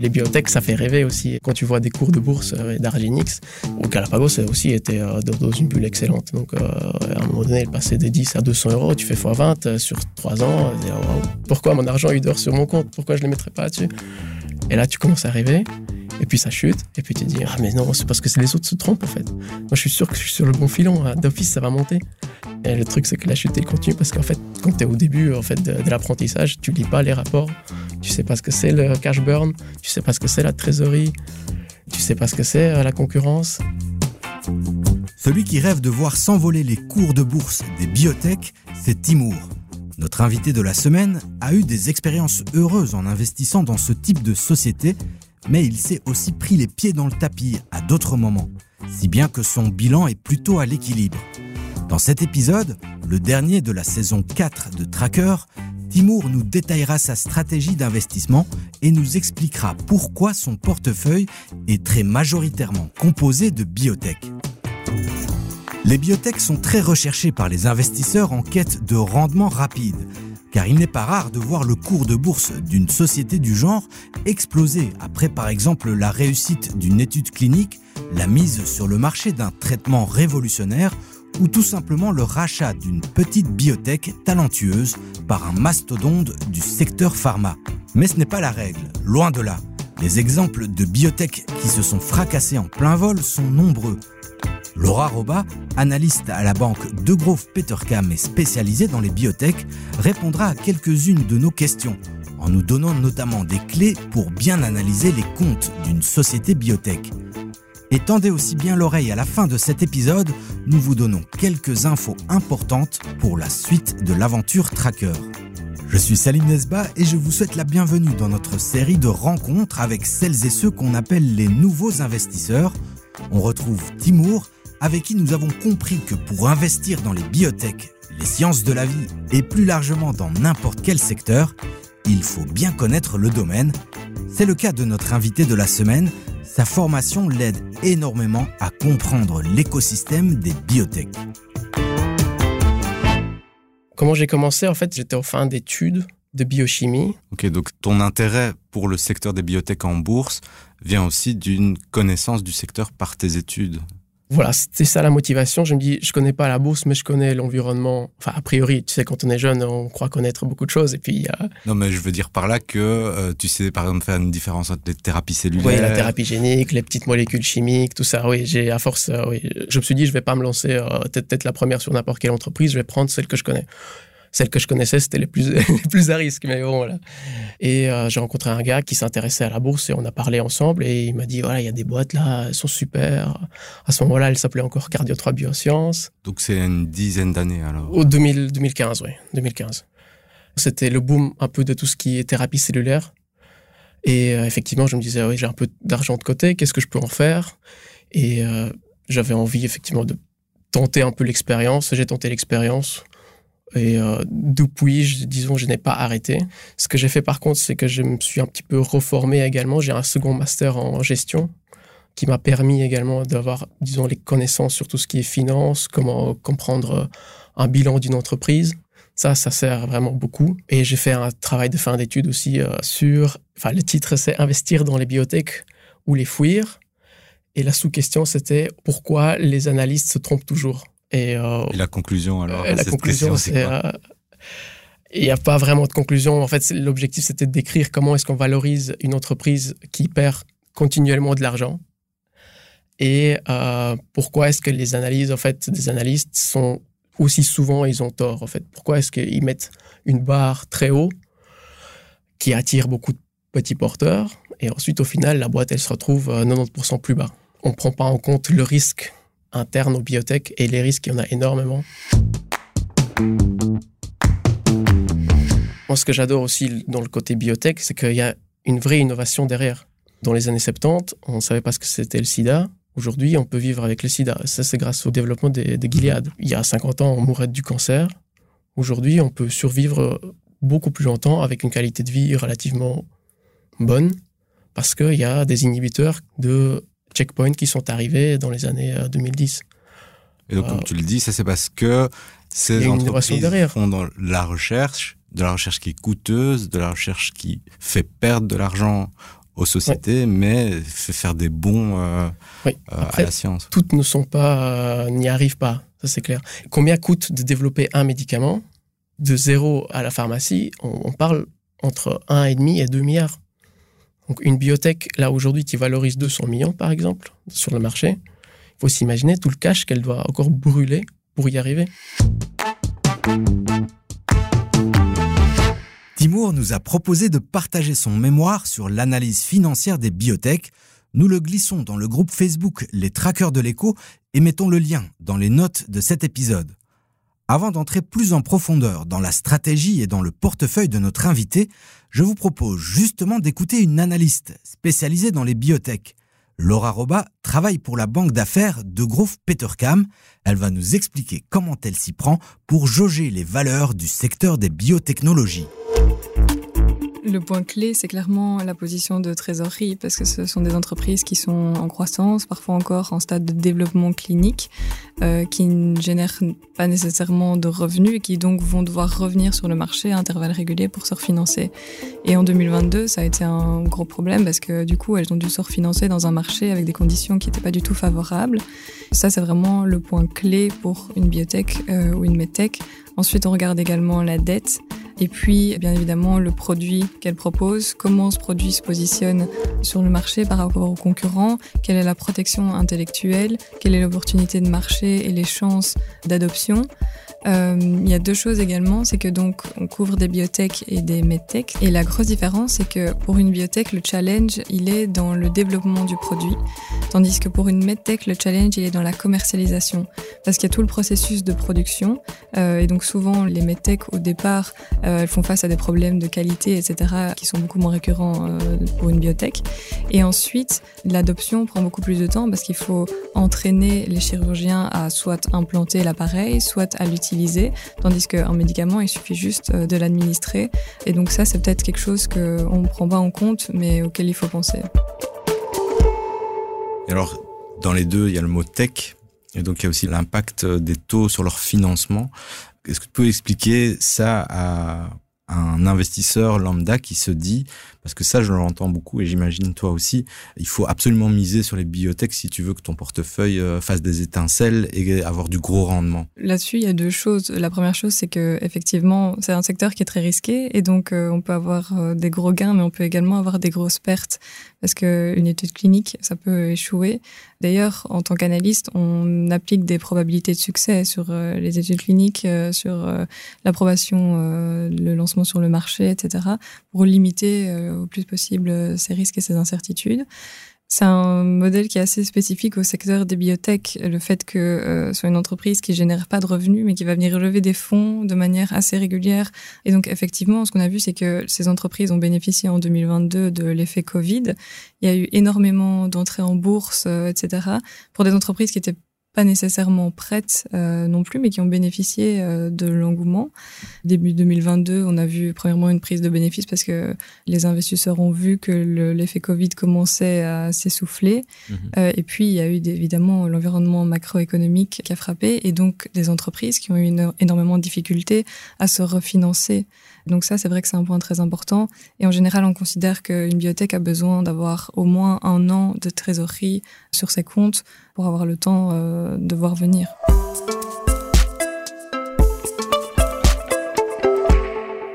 Les biotech, ça fait rêver aussi. Quand tu vois des cours de bourse euh, d'Argenix, au Galapagos aussi était euh, dans une bulle excellente. Donc euh, à un moment donné, elle passait de 10 à 200 euros, tu fais x20 sur 3 ans. Pourquoi mon argent il dort sur mon compte? Pourquoi je ne le mettrais pas dessus Et là, tu commences à rêver. Et puis ça chute, et puis tu te dis, ah mais non, c'est parce que les autres se trompent en fait. Moi je suis sûr que je suis sur le bon filon, hein. d'office ça va monter. Et le truc c'est que la chute elle continue parce qu'en fait, quand tu es au début en fait, de, de l'apprentissage, tu lis pas les rapports, tu sais pas ce que c'est le cash burn, tu sais pas ce que c'est la trésorerie, tu sais pas ce que c'est euh, la concurrence. Celui qui rêve de voir s'envoler les cours de bourse des biotech, c'est Timour. Notre invité de la semaine a eu des expériences heureuses en investissant dans ce type de société, mais il s'est aussi pris les pieds dans le tapis à d'autres moments, si bien que son bilan est plutôt à l'équilibre. Dans cet épisode, le dernier de la saison 4 de Tracker, Timour nous détaillera sa stratégie d'investissement et nous expliquera pourquoi son portefeuille est très majoritairement composé de biotech. Les biotech sont très recherchés par les investisseurs en quête de rendement rapide, car il n'est pas rare de voir le cours de bourse d'une société du genre exploser après par exemple la réussite d'une étude clinique, la mise sur le marché d'un traitement révolutionnaire ou tout simplement le rachat d'une petite biotech talentueuse par un mastodonte du secteur pharma. Mais ce n'est pas la règle, loin de là. Les exemples de biotech qui se sont fracassés en plein vol sont nombreux. Laura Roba, analyste à la banque De Grove Petercam et spécialisée dans les biotech, répondra à quelques-unes de nos questions, en nous donnant notamment des clés pour bien analyser les comptes d'une société biotech. Et tendez aussi bien l'oreille à la fin de cet épisode, nous vous donnons quelques infos importantes pour la suite de l'aventure Tracker. Je suis Salim Nesba et je vous souhaite la bienvenue dans notre série de rencontres avec celles et ceux qu'on appelle les nouveaux investisseurs. On retrouve Timour, avec qui nous avons compris que pour investir dans les biotech, les sciences de la vie et plus largement dans n'importe quel secteur, il faut bien connaître le domaine. C'est le cas de notre invité de la semaine, sa formation l'aide énormément à comprendre l'écosystème des biotech. Comment j'ai commencé En fait, j'étais en fin d'études de biochimie. Ok, donc ton intérêt pour le secteur des biotech en bourse vient aussi d'une connaissance du secteur par tes études voilà, c'était ça la motivation. Je me dis, je connais pas la bourse, mais je connais l'environnement. Enfin, a priori, tu sais, quand on est jeune, on croit connaître beaucoup de choses. Et puis, euh... non, mais je veux dire par là que euh, tu sais, par exemple, faire une différence entre les thérapies cellulaires. Oui, la thérapie génique, les petites molécules chimiques, tout ça. Oui, j'ai à force, euh, oui, je me suis dit, je vais pas me lancer euh, peut-être la première sur n'importe quelle entreprise. Je vais prendre celle que je connais celles que je connaissais, c'était les plus, les plus à risque. Mais bon, voilà. Et euh, j'ai rencontré un gars qui s'intéressait à la bourse et on a parlé ensemble et il m'a dit voilà, il y a des boîtes là, elles sont super. À ce moment-là, elles s'appelaient encore Cardio 3 Biosciences. Donc c'est une dizaine d'années alors Au 2000, 2015, oui, 2015. C'était le boom un peu de tout ce qui est thérapie cellulaire. Et euh, effectivement, je me disais, oui, j'ai un peu d'argent de côté, qu'est-ce que je peux en faire? Et euh, j'avais envie effectivement de tenter un peu l'expérience. J'ai tenté l'expérience. Et euh, depuis, je, disons, je n'ai pas arrêté. Ce que j'ai fait par contre, c'est que je me suis un petit peu reformé également. J'ai un second master en gestion qui m'a permis également d'avoir, disons, les connaissances sur tout ce qui est finance, comment comprendre un bilan d'une entreprise. Ça, ça sert vraiment beaucoup. Et j'ai fait un travail de fin d'études aussi euh, sur, enfin, le titre c'est Investir dans les biotech ou les fuir. Et la sous-question, c'était pourquoi les analystes se trompent toujours? Et, euh, et, la conclusion alors La conclusion, c'est euh, il n'y a pas vraiment de conclusion. En fait, l'objectif c'était de décrire comment est-ce qu'on valorise une entreprise qui perd continuellement de l'argent et euh, pourquoi est-ce que les analyses en fait des analystes sont aussi souvent ils ont tort en fait? Pourquoi est-ce qu'ils mettent une barre très haut qui attire beaucoup de petits porteurs et ensuite au final la boîte elle se retrouve 90% plus bas? On prend pas en compte le risque interne aux biotech et les risques, il y en a énormément. Moi, ce que j'adore aussi dans le côté biotech, c'est qu'il y a une vraie innovation derrière. Dans les années 70, on ne savait pas ce que c'était le sida. Aujourd'hui, on peut vivre avec le sida. Ça, c'est grâce au développement des, des Gilead. Il y a 50 ans, on mourait du cancer. Aujourd'hui, on peut survivre beaucoup plus longtemps avec une qualité de vie relativement bonne parce qu'il y a des inhibiteurs de checkpoints qui sont arrivés dans les années 2010. Et donc, comme tu le dis, ça c'est parce que ces entreprises font dans la recherche, de la recherche qui est coûteuse, de la recherche qui fait perdre de l'argent aux sociétés, mais fait faire des bons euh, Oui. euh, à la science. Toutes ne sont pas, euh, n'y arrivent pas, ça c'est clair. Combien coûte de développer un médicament? De zéro à la pharmacie, on, on parle entre 1,5 et 2 milliards. Donc une biotech, là aujourd'hui, qui valorise 200 millions par exemple sur le marché, il faut s'imaginer tout le cash qu'elle doit encore brûler pour y arriver. Timour nous a proposé de partager son mémoire sur l'analyse financière des biotech. Nous le glissons dans le groupe Facebook Les Traqueurs de l'écho et mettons le lien dans les notes de cet épisode. Avant d'entrer plus en profondeur dans la stratégie et dans le portefeuille de notre invité, je vous propose justement d'écouter une analyste spécialisée dans les biotech. Laura Roba travaille pour la banque d'affaires de Grove Petercam. Elle va nous expliquer comment elle s'y prend pour jauger les valeurs du secteur des biotechnologies. Le point clé, c'est clairement la position de trésorerie, parce que ce sont des entreprises qui sont en croissance, parfois encore en stade de développement clinique, euh, qui ne génèrent pas nécessairement de revenus et qui donc vont devoir revenir sur le marché à intervalles réguliers pour se refinancer. Et en 2022, ça a été un gros problème parce que du coup, elles ont dû se refinancer dans un marché avec des conditions qui n'étaient pas du tout favorables. Ça, c'est vraiment le point clé pour une biotech euh, ou une medtech. Ensuite, on regarde également la dette. Et puis, bien évidemment, le produit qu'elle propose, comment ce produit se positionne sur le marché par rapport aux concurrents, quelle est la protection intellectuelle, quelle est l'opportunité de marché et les chances d'adoption. Euh, il y a deux choses également, c'est que donc on couvre des biotech et des medtech. Et la grosse différence, c'est que pour une biotech, le challenge, il est dans le développement du produit, tandis que pour une medtech, le challenge, il est dans la commercialisation, parce qu'il y a tout le processus de production. Euh, et donc souvent, les medtech au départ, euh, elles font face à des problèmes de qualité, etc., qui sont beaucoup moins récurrents pour une biotech. Et ensuite, l'adoption prend beaucoup plus de temps parce qu'il faut entraîner les chirurgiens à soit implanter l'appareil, soit à l'utiliser tandis qu'un médicament, il suffit juste euh, de l'administrer. Et donc ça, c'est peut-être quelque chose qu'on ne prend pas en compte, mais auquel il faut penser. Et alors, dans les deux, il y a le mot tech, et donc il y a aussi l'impact des taux sur leur financement. Est-ce que tu peux expliquer ça à un investisseur lambda qui se dit, parce que ça je l'entends beaucoup et j'imagine toi aussi, il faut absolument miser sur les biotech si tu veux que ton portefeuille euh, fasse des étincelles et avoir du gros rendement. Là-dessus, il y a deux choses. La première chose, c'est que effectivement, c'est un secteur qui est très risqué et donc euh, on peut avoir euh, des gros gains, mais on peut également avoir des grosses pertes parce qu'une étude clinique, ça peut échouer. D'ailleurs, en tant qu'analyste, on applique des probabilités de succès sur les études cliniques, sur l'approbation, le lancement sur le marché, etc., pour limiter au plus possible euh, ces risques et ces incertitudes. C'est un modèle qui est assez spécifique au secteur des biotech, le fait que euh, soit une entreprise qui génère pas de revenus, mais qui va venir lever des fonds de manière assez régulière. Et donc effectivement, ce qu'on a vu, c'est que ces entreprises ont bénéficié en 2022 de l'effet Covid. Il y a eu énormément d'entrées en bourse, euh, etc. Pour des entreprises qui étaient pas nécessairement prêtes euh, non plus, mais qui ont bénéficié euh, de l'engouement. Début 2022, on a vu premièrement une prise de bénéfices parce que les investisseurs ont vu que le- l'effet Covid commençait à s'essouffler. Mhm. Euh, et puis, il y a eu des- évidemment l'environnement macroéconomique qui a frappé et donc des entreprises qui ont eu une- énormément de difficultés à se refinancer. Donc ça, c'est vrai que c'est un point très important. Et en général, on considère qu'une biotech a besoin d'avoir au moins un an de trésorerie sur ses comptes pour avoir le temps euh, de voir venir.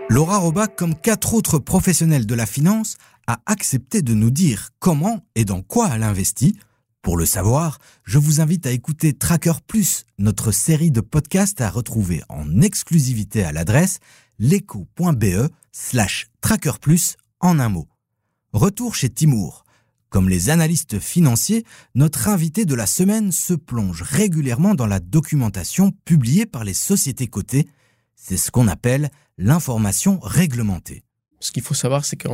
Laura Roba, comme quatre autres professionnels de la finance, a accepté de nous dire comment et dans quoi elle investit. Pour le savoir, je vous invite à écouter Tracker Plus, notre série de podcasts à retrouver en exclusivité à l'adresse leco.be slash Tracker Plus en un mot. Retour chez Timour. Comme les analystes financiers, notre invité de la semaine se plonge régulièrement dans la documentation publiée par les sociétés cotées. C'est ce qu'on appelle l'information réglementée. Ce qu'il faut savoir, c'est que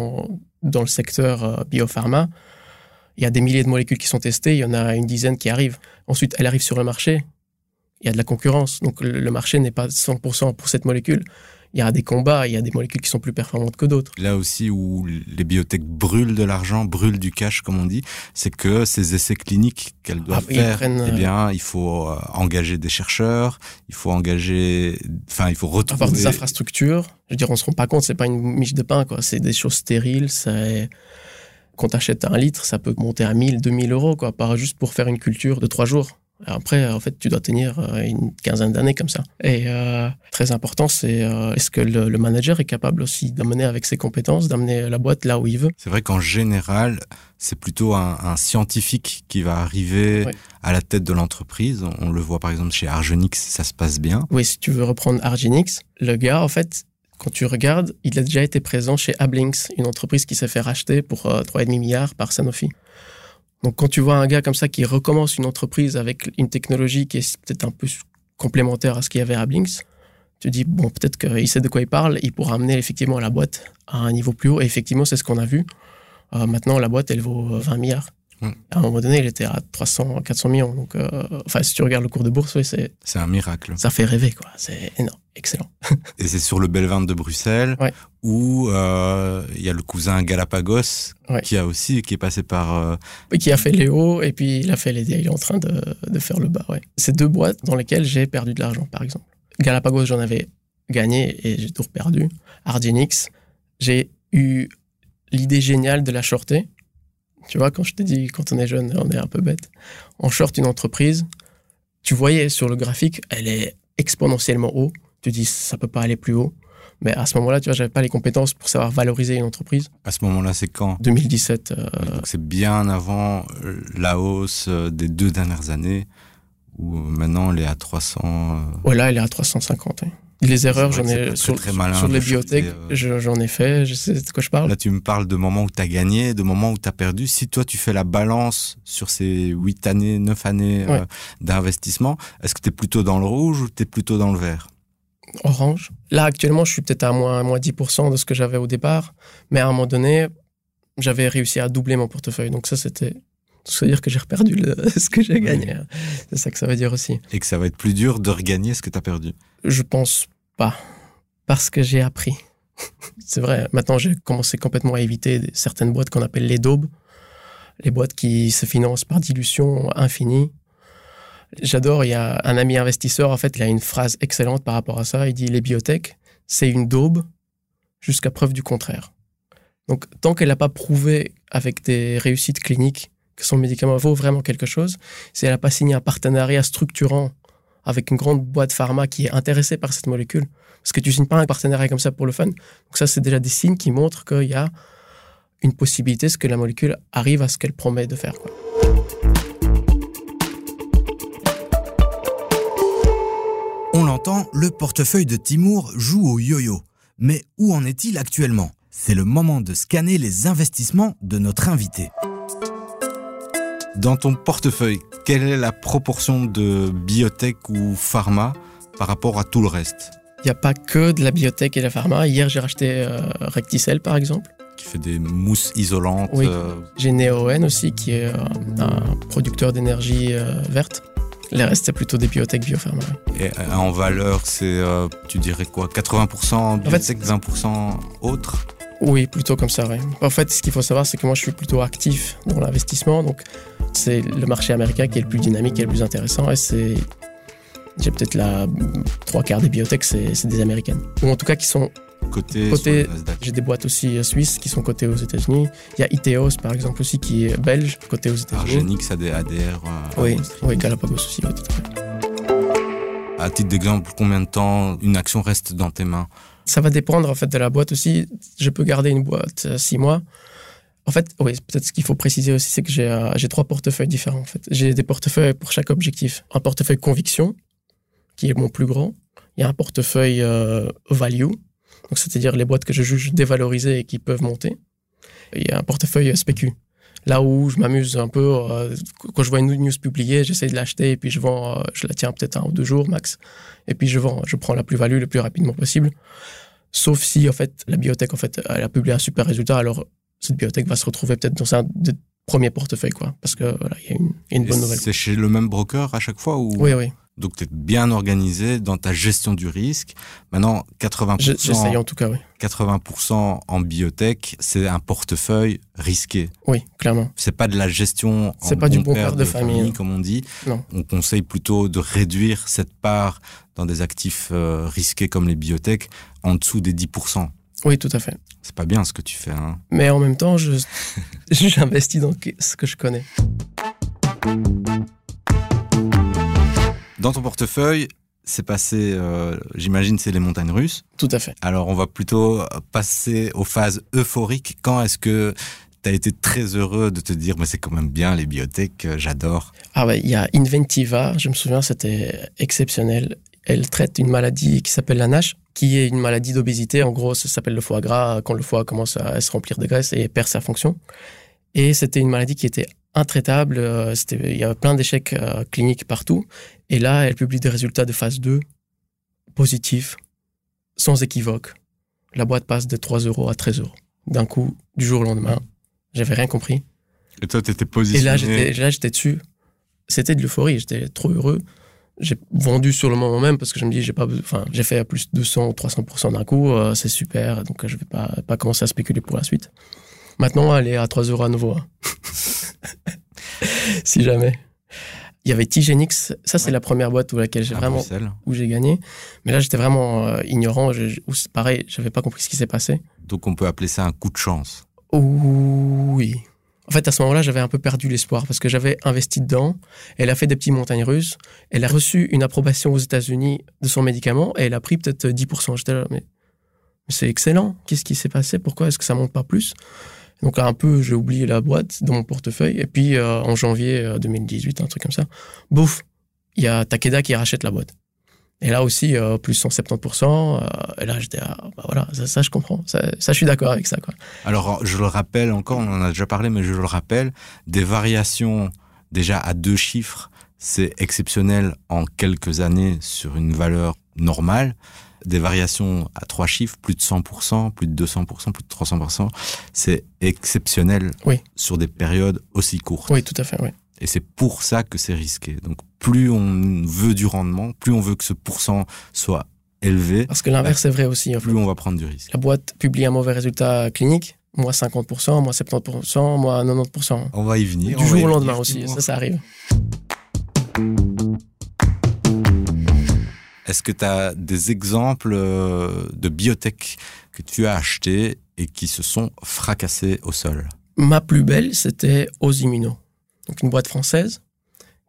dans le secteur euh, biopharma, il y a des milliers de molécules qui sont testées, il y en a une dizaine qui arrivent. Ensuite, elles arrivent sur le marché, il y a de la concurrence. Donc le marché n'est pas 100% pour cette molécule. Il y a des combats, il y a des molécules qui sont plus performantes que d'autres. Là aussi où les biotech brûlent de l'argent, brûlent du cash, comme on dit, c'est que ces essais cliniques qu'elles doivent ils faire, prennent, eh euh, bien, il faut euh, engager des chercheurs, il faut engager, enfin, il faut retrouver. Avoir des infrastructures, je veux dire, on se rend pas compte, c'est pas une miche de pain, quoi. C'est des choses stériles, c'est quand tu achètes un litre, ça peut monter à 1000, 2000 euros, quoi, pas juste pour faire une culture de trois jours. Après, en fait, tu dois tenir euh, une quinzaine d'années comme ça. Et euh, très important, c'est euh, est-ce que le, manager est capable aussi d'amener avec ses compétences, d'amener la boîte là où il veut? C'est vrai qu'en général, c'est plutôt un, scientifique qui va arriver à la tête de l'entreprise. On, le voit par exemple chez Argenix, ça se passe bien. Oui, si tu veux reprendre Argenix, le gars, en fait, quand tu regardes, il a déjà été présent chez Ablinks, une entreprise qui s'est fait racheter pour 3,5 milliards par Sanofi. Donc quand tu vois un gars comme ça qui recommence une entreprise avec une technologie qui est peut-être un peu complémentaire à ce qu'il y avait à Blinks, tu dis, bon, peut-être qu'il sait de quoi il parle, il pourra amener effectivement la boîte à un niveau plus haut. Et effectivement, c'est ce qu'on a vu. Euh, maintenant, la boîte, elle vaut 20 milliards. À un moment donné, il était à 300, 400 millions. Donc, euh, enfin, si tu regardes le cours de bourse, oui, c'est. C'est un miracle. Ça fait rêver, quoi. C'est énorme, excellent. Et c'est sur le Belvin de Bruxelles où euh, il y a le cousin Galapagos qui a aussi qui est passé par. Euh... Qui a fait les hauts et puis il a fait les. Il est en train de, de faire le bas. Ouais. C'est deux boîtes dans lesquelles j'ai perdu de l'argent, par exemple. Galapagos, j'en avais gagné et j'ai tout perdu. Argenix, j'ai eu l'idée géniale de la shorter tu vois, quand je t'ai dit, quand on est jeune, on est un peu bête. On short une entreprise, tu voyais sur le graphique, elle est exponentiellement haut. Tu dis, ça peut pas aller plus haut. Mais à ce moment-là, tu vois, j'avais pas les compétences pour savoir valoriser une entreprise. À ce moment-là, c'est quand? 2017. Euh, c'est bien avant euh, la hausse euh, des deux dernières années, où maintenant elle est à 300. Ouais, là, elle est à 350. Les erreurs, j'en ai sur, sur les bibliothèques, euh. j'en ai fait, je sais de quoi je parle. Là, tu me parles de moments où tu as gagné, de moments où tu as perdu. Si toi, tu fais la balance sur ces 8 années, 9 années euh, d'investissement, est-ce que tu es plutôt dans le rouge ou tu es plutôt dans le vert? Orange. Là, actuellement, je suis peut-être à moins, moins 10% de ce que j'avais au départ, mais à un moment donné, j'avais réussi à doubler mon portefeuille. Donc ça, c'était c'est-à-dire que j'ai reperdu ce que j'ai gagné. C'est ça que ça veut dire aussi. Et que ça va être plus dur de regagner ce que tu as perdu Je pense pas. Parce que j'ai appris. c'est vrai, maintenant j'ai commencé complètement à éviter certaines boîtes qu'on appelle les daubes. Les boîtes qui se financent par dilution infinie. J'adore, il y a un ami investisseur, en fait, il a une phrase excellente par rapport à ça. Il dit Les biotech, c'est une daube jusqu'à preuve du contraire. Donc, tant qu'elle n'a pas prouvé avec des réussites cliniques que son médicament vaut vraiment quelque chose, si elle n'a pas signé un partenariat structurant avec une grande boîte pharma qui est intéressée par cette molécule, parce que tu signes pas un partenariat comme ça pour le fun. Donc ça, c'est déjà des signes qui montrent qu'il y a une possibilité, ce que la molécule arrive à ce qu'elle promet de faire. On l'entend, le portefeuille de Timur joue au yo-yo. Mais où en est-il actuellement? C'est le moment de scanner les investissements de notre invité. Dans ton portefeuille, quelle est la proportion de biotech ou pharma par rapport à tout le reste? Il n'y a pas que de la biotech et la pharma. Hier, j'ai racheté euh, Recticel, par exemple. Qui fait des mousses isolantes. Oui. Euh. J'ai Neoen aussi, qui est euh, un producteur d'énergie verte. Les restes, c'est plutôt des biotech, biopharma. Et en valeur, c'est, tu dirais quoi? 80% biotech, 20% autres oui, plutôt comme ça, oui. En fait, ce qu'il faut savoir, c'est que moi, je suis plutôt actif dans l'investissement. Donc, c'est le marché américain qui est le plus dynamique et le plus intéressant. Et c'est. J'ai peut-être la trois quarts des biotech, c'est des américaines. Ou en tout cas, qui sont Côté, j'ai des boîtes aussi euh, suisses qui sont cotées aux États-Unis. Il y a Iteos par exemple aussi qui est belge, coté aux États-Unis. Argenix ADR. oui, oui, Galapagos aussi, tout à fait. À titre d'exemple, combien de temps une action reste dans tes mains ça va dépendre en fait de la boîte aussi. Je peux garder une boîte euh, six mois. En fait, oui, peut-être ce qu'il faut préciser aussi, c'est que j'ai euh, j'ai trois portefeuilles différents. En fait, j'ai des portefeuilles pour chaque objectif. Un portefeuille conviction, qui est mon plus grand. Il y a un portefeuille euh, value, donc c'est-à-dire les boîtes que je juge dévalorisées et qui peuvent monter. il y a un portefeuille spécu, là où je m'amuse un peu. quand je vois une news publiée, j'essaie de l'acheter et puis je vends, je la tiens peut-être un ou deux jours max et puis je vends, je prends la plus-value le plus rapidement possible. Sauf si, en fait, la biotech, en fait, elle a publié un super résultat, alors cette biotech va se retrouver peut-être dans un des premiers portefeuilles, quoi. Parce que, voilà, il y a une bonne nouvelle. C'est chez le même broker à chaque fois ou... Oui, oui. Donc, tu es bien organisé dans ta gestion du risque. Maintenant, 80%. J'essaye en tout cas, oui. 80% en biotech, c'est un portefeuille risqué. Oui, clairement. C'est pas de la gestion. C'est pas du bon père de, famille, comme on dit. Non. On conseille plutôt de réduire cette part dans des actifs euh, risqués comme les biotech en dessous des 10%. Oui, tout à fait. C'est pas bien ce que tu fais. Hein. Mais en même temps, je, J'investis dans ce que je connais. Dans ton portefeuille, c'est passé, euh, j'imagine, c'est les montagnes russes. Tout à fait. Alors, on va plutôt passer aux phases euphoriques. Quand est-ce que tu as été très heureux de te dire, mais c'est quand même bien les biotech, euh, j'adore Ah ouais, il y a Inventiva, je me souviens, c'était exceptionnel. Elle traite une maladie qui s'appelle la NASH, qui est une maladie d'obésité. En gros, ça s'appelle le foie gras, quand le foie commence à se remplir de graisse et perd sa fonction. Et c'était une maladie qui était intraitable. Euh, il y avait plein d'échecs euh, cliniques partout. Et là, elle publie des résultats de phase 2 positifs, sans équivoque. La boîte passe de 3 euros à 13 euros. D'un coup, du jour au lendemain, j'avais rien compris. Et toi, tu étais positionné. Et là, j'étais dessus. C'était de l'euphorie. J'étais trop heureux. J'ai vendu sur le moment même parce que je me dis, j'ai pas, enfin, j'ai fait à plus de 200 ou 300% d'un coup. Euh, c'est super. Donc, je vais pas, pas commencer à spéculer pour la suite. Maintenant, elle est à 3 euros à nouveau. Hein. si jamais. Il y avait Tigenix, ça c'est la première boîte où laquelle j'ai vraiment où j'ai gagné. Mais là j'étais vraiment euh, ignorant, je, pareil, j'avais pas compris ce qui s'est passé. Donc on peut appeler ça un coup de chance. Oui. En fait, à ce moment-là, j'avais un peu perdu l'espoir parce que j'avais investi dedans. Elle a fait des petits montagnes russes. Elle a reçu une approbation aux États-Unis de son médicament et elle a pris peut-être 10%. J'étais là, mais, mais c'est excellent. Qu'est-ce qui s'est passé? Pourquoi est-ce que ça monte pas plus? Donc un peu, j'ai oublié la boîte dans mon portefeuille. Et puis, euh, en janvier 2018, euh, un truc comme ça, bouf, il y a Takeda qui rachète la boîte. Et là aussi, euh, plus 170%. et là, j'étais, ah, bah voilà, ça, je comprends. Ça, je suis d'accord avec ça. Alors, je le rappelle encore, on en a déjà parlé, mais je le rappelle, des variations déjà à deux chiffres, c'est exceptionnel en quelques années sur une valeur normale des variations à trois chiffres, plus de 100%, plus de 200%, plus de 300%, c'est exceptionnel sur des périodes aussi courtes. Oui, tout à fait, oui. Et c'est pour ça que c'est risqué. Donc plus on veut du rendement, plus on veut que ce pourcent soit élevé. Parce que l'inverse est vrai aussi. plus on va prendre du risque. La boîte publie un mauvais résultat clinique, moins 50%, moins 70%, moins 90%. On va y venir. Du jour au lendemain aussi, ça, ça arrive. Est-ce que tu as des exemples euh, de biotech que tu as achetés et qui se sont fracassés au sol? Ma plus belle, c'était Osimino, donc une boîte française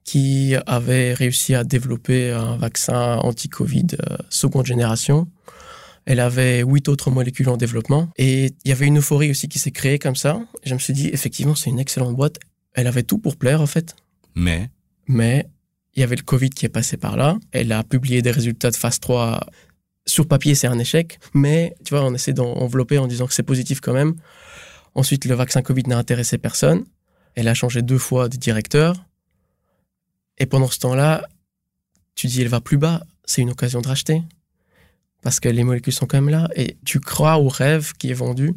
qui avait réussi à développer un vaccin anti-Covid euh, seconde génération. Elle avait huit autres molécules en développement et il y avait une euphorie aussi qui s'est créée comme ça. je me suis dit, effectivement, c'est une excellente boîte. Elle avait tout pour plaire, en fait. Mais? Mais il y avait le Covid qui est passé par là. Elle a publié des résultats de phase 3. Sur papier, c'est un échec, mais tu vois, on essaie d'envelopper en disant que c'est positif quand même. Ensuite, le vaccin Covid n'a intéressé personne. Elle a changé deux fois de directeur. Et pendant ce temps-là, tu dis, elle va plus bas. C'est une occasion de racheter. Parce que les molécules sont quand même là. Et tu crois au rêve qui est vendu.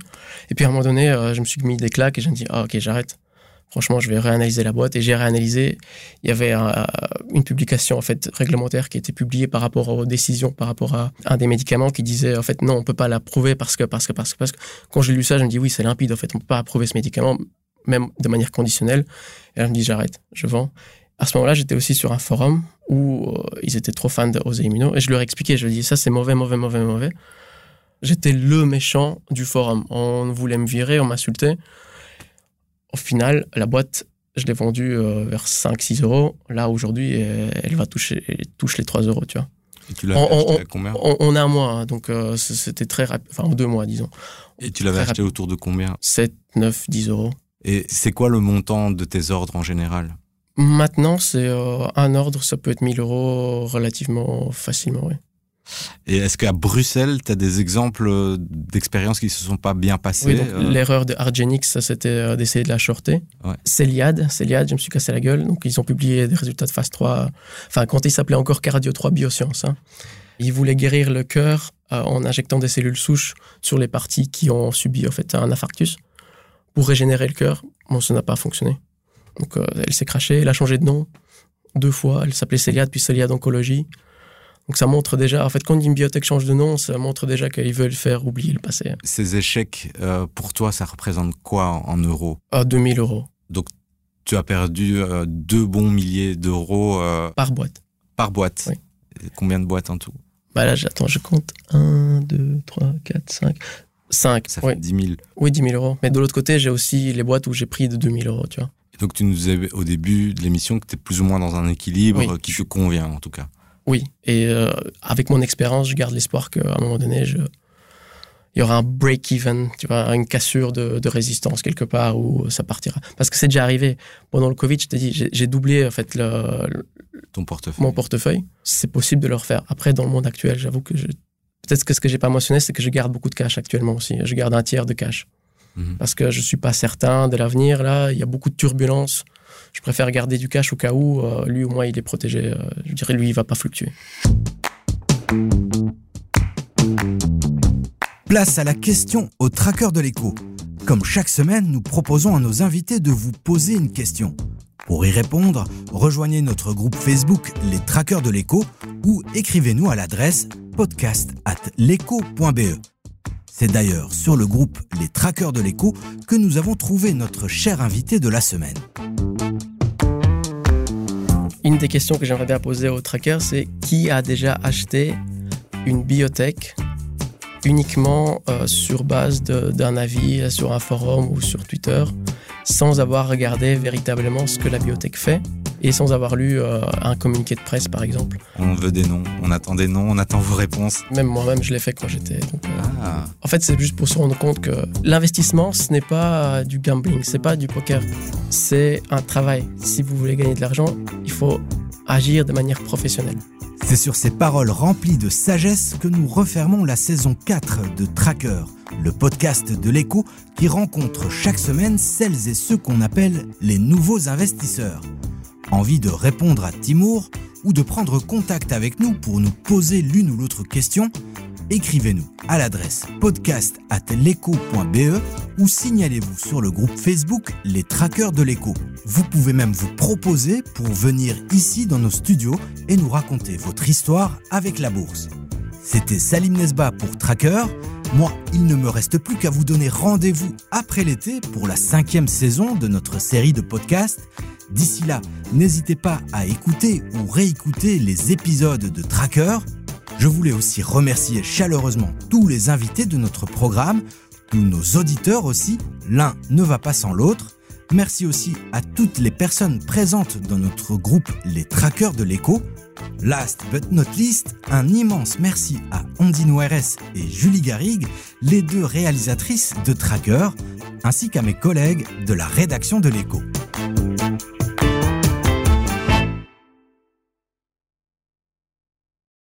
Et puis à un moment donné, euh, je me suis mis des claques et je me dis, ok, j'arrête franchement, je vais réanalyser la boîte. Et j'ai réanalysé. Il y avait une publication en fait réglementaire qui était publiée par rapport aux décisions, par rapport à un des médicaments qui disait en fait non, on peut pas l'approuver parce que parce que parce que parce que. Quand j'ai lu ça, je me dis oui, c'est limpide. En fait, on peut pas approuver ce médicament même de manière conditionnelle. Et là, je me dis j'arrête, je vends. À ce moment-là, j'étais aussi sur un forum où euh, ils étaient trop fans de Immuno et je leur expliquais, je leur dis ça c'est mauvais, mauvais, mauvais, mauvais. J'étais le méchant du forum. On voulait me virer, on m'insultait. Au final, la boîte, je l'ai vendue euh, vers 5-6 euros. Là, aujourd'hui, elle va toucher touche les 3 euros, tu vois. Et tu l'as acheté à combien? on, a un mois, hein, donc euh, c'était très rapide. Enfin, en deux mois, disons. Et tu l'avais acheté autour de combien? 7, 9, 10 euros. Et c'est quoi le montant de tes ordres en général? Maintenant, c'est euh, un ordre, ça peut être 1000 euros relativement facilement, oui. Et est-ce qu'à Bruxelles, tu as des exemples d'expériences qui se sont pas bien passées Oui, euh l'erreur de Argenix, ça c'était euh, d'essayer de la shorter. Ouais. Celiad, Celiad, je me suis cassé la gueule. Donc ils ont publié des résultats de phase 3, enfin quand il s'appelait encore Cardio 3 Biosciences. Hein. Ils voulaient guérir le cœur euh, en injectant des cellules souches sur les parties qui ont subi en fait un infarctus pour régénérer le cœur. Bon, ça n'a pas fonctionné. Donc elle s'est crachée, elle a changé de nom deux fois. Elle s'appelait Celiad puis Celiad Oncologie. Donc ça montre déjà, en fait, quand une biotech change de nom, ça montre déjà qu'ils veulent faire oublier le passé. Ces échecs, euh, pour toi, ça représente quoi en euros? À 2000 euros. Donc tu as perdu euh, deux bons milliers d'euros. Euh, par boîte. Par boîte. Oui. combien de boîtes en tout? Bah là, j'attends, je compte. 1, 2, 3, 4, 5. 5. Ça oui. fait 10 000. Oui, 10 000 euros. Mais de l'autre côté, j'ai aussi les boîtes où j'ai pris de 2 000 euros, tu vois. Et donc, tu nous disais au début de l'émission que tu es plus ou moins dans un équilibre Oui. qui te convient, en tout cas. Oui. Et euh, avec mon expérience, je garde l'espoir qu'à un moment donné, je... il y aura un break-even, tu vois, une cassure de, de résistance quelque part où ça partira. Parce que c'est déjà arrivé. Pendant le Covid, je t'ai dit, j'ai- doublé en fait le, le- Ton portefeuille. mon portefeuille. C'est possible de le refaire. Après, dans le monde actuel, j'avoue que je... peut-être que ce que j'ai pas mentionné, c'est que je garde beaucoup de cash actuellement aussi. Je garde un tiers de cash. Mhm. Parce que je suis pas certain de l'avenir. Là, il y a beaucoup de turbulences. Je préfère garder du cash au cas où. euh, lui, au moins, il est protégé. Euh, je dirais, lui, il va pas fluctuer. Place à la question au tracker de l'écho. Comme chaque semaine, nous proposons à nos invités de vous poser une question. Pour y répondre, rejoignez notre groupe Facebook Les Traqueurs de l'écho ou écrivez-nous à l'adresse podcast at l'écho.be. C'est d'ailleurs sur le groupe Les Traqueurs de l'écho que nous avons trouvé notre cher invité de la semaine. Une des questions que j'aimerais bien poser au tracker, c'est qui a déjà acheté une biotech uniquement euh, sur base d'un avis euh, sur un forum ou sur Twitter, sans avoir regardé véritablement ce que la biotech fait? Et sans avoir lu euh, un communiqué de presse, par exemple. On veut des noms, on attend des noms, on attend vos réponses. Même moi-même, je l'ai fait quand j'étais. donc, euh, Ah, En fait, c'est juste pour se rendre compte que l'investissement, ce n'est pas du gambling, c'est pas du poker, c'est un travail. Si vous voulez gagner de l'argent, il faut agir de manière professionnelle. C'est sur ces paroles remplies de sagesse que nous refermons la saison 4 de Tracker, le podcast de l'écho qui rencontre chaque semaine celles et ceux qu'on appelle les nouveaux investisseurs. Envie de répondre à Timour ou de prendre contact avec nous pour nous poser l'une ou l'autre question Écrivez-nous à l'adresse podcast ou signalez-vous sur le groupe Facebook Les Traqueurs de l'écho. Vous pouvez même vous proposer pour venir ici dans nos studios et nous raconter votre histoire avec la bourse. C'était Salim Nesba pour Tracker. Moi, il ne me reste plus qu'à vous donner rendez-vous après l'été pour la cinquième saison de notre série de podcasts. D'ici là, n'hésitez pas à écouter ou réécouter les épisodes de Tracker. Je voulais aussi remercier chaleureusement tous les invités de notre programme, tous nos auditeurs aussi, l'un ne va pas sans l'autre. Merci aussi à toutes les personnes présentes dans notre groupe Les Traqueurs de l'écho. Last but not least, un immense merci à Ondine ORS et Julie Garrigue, les deux réalisatrices de Tracker, ainsi qu'à mes collègues de la rédaction de l'écho.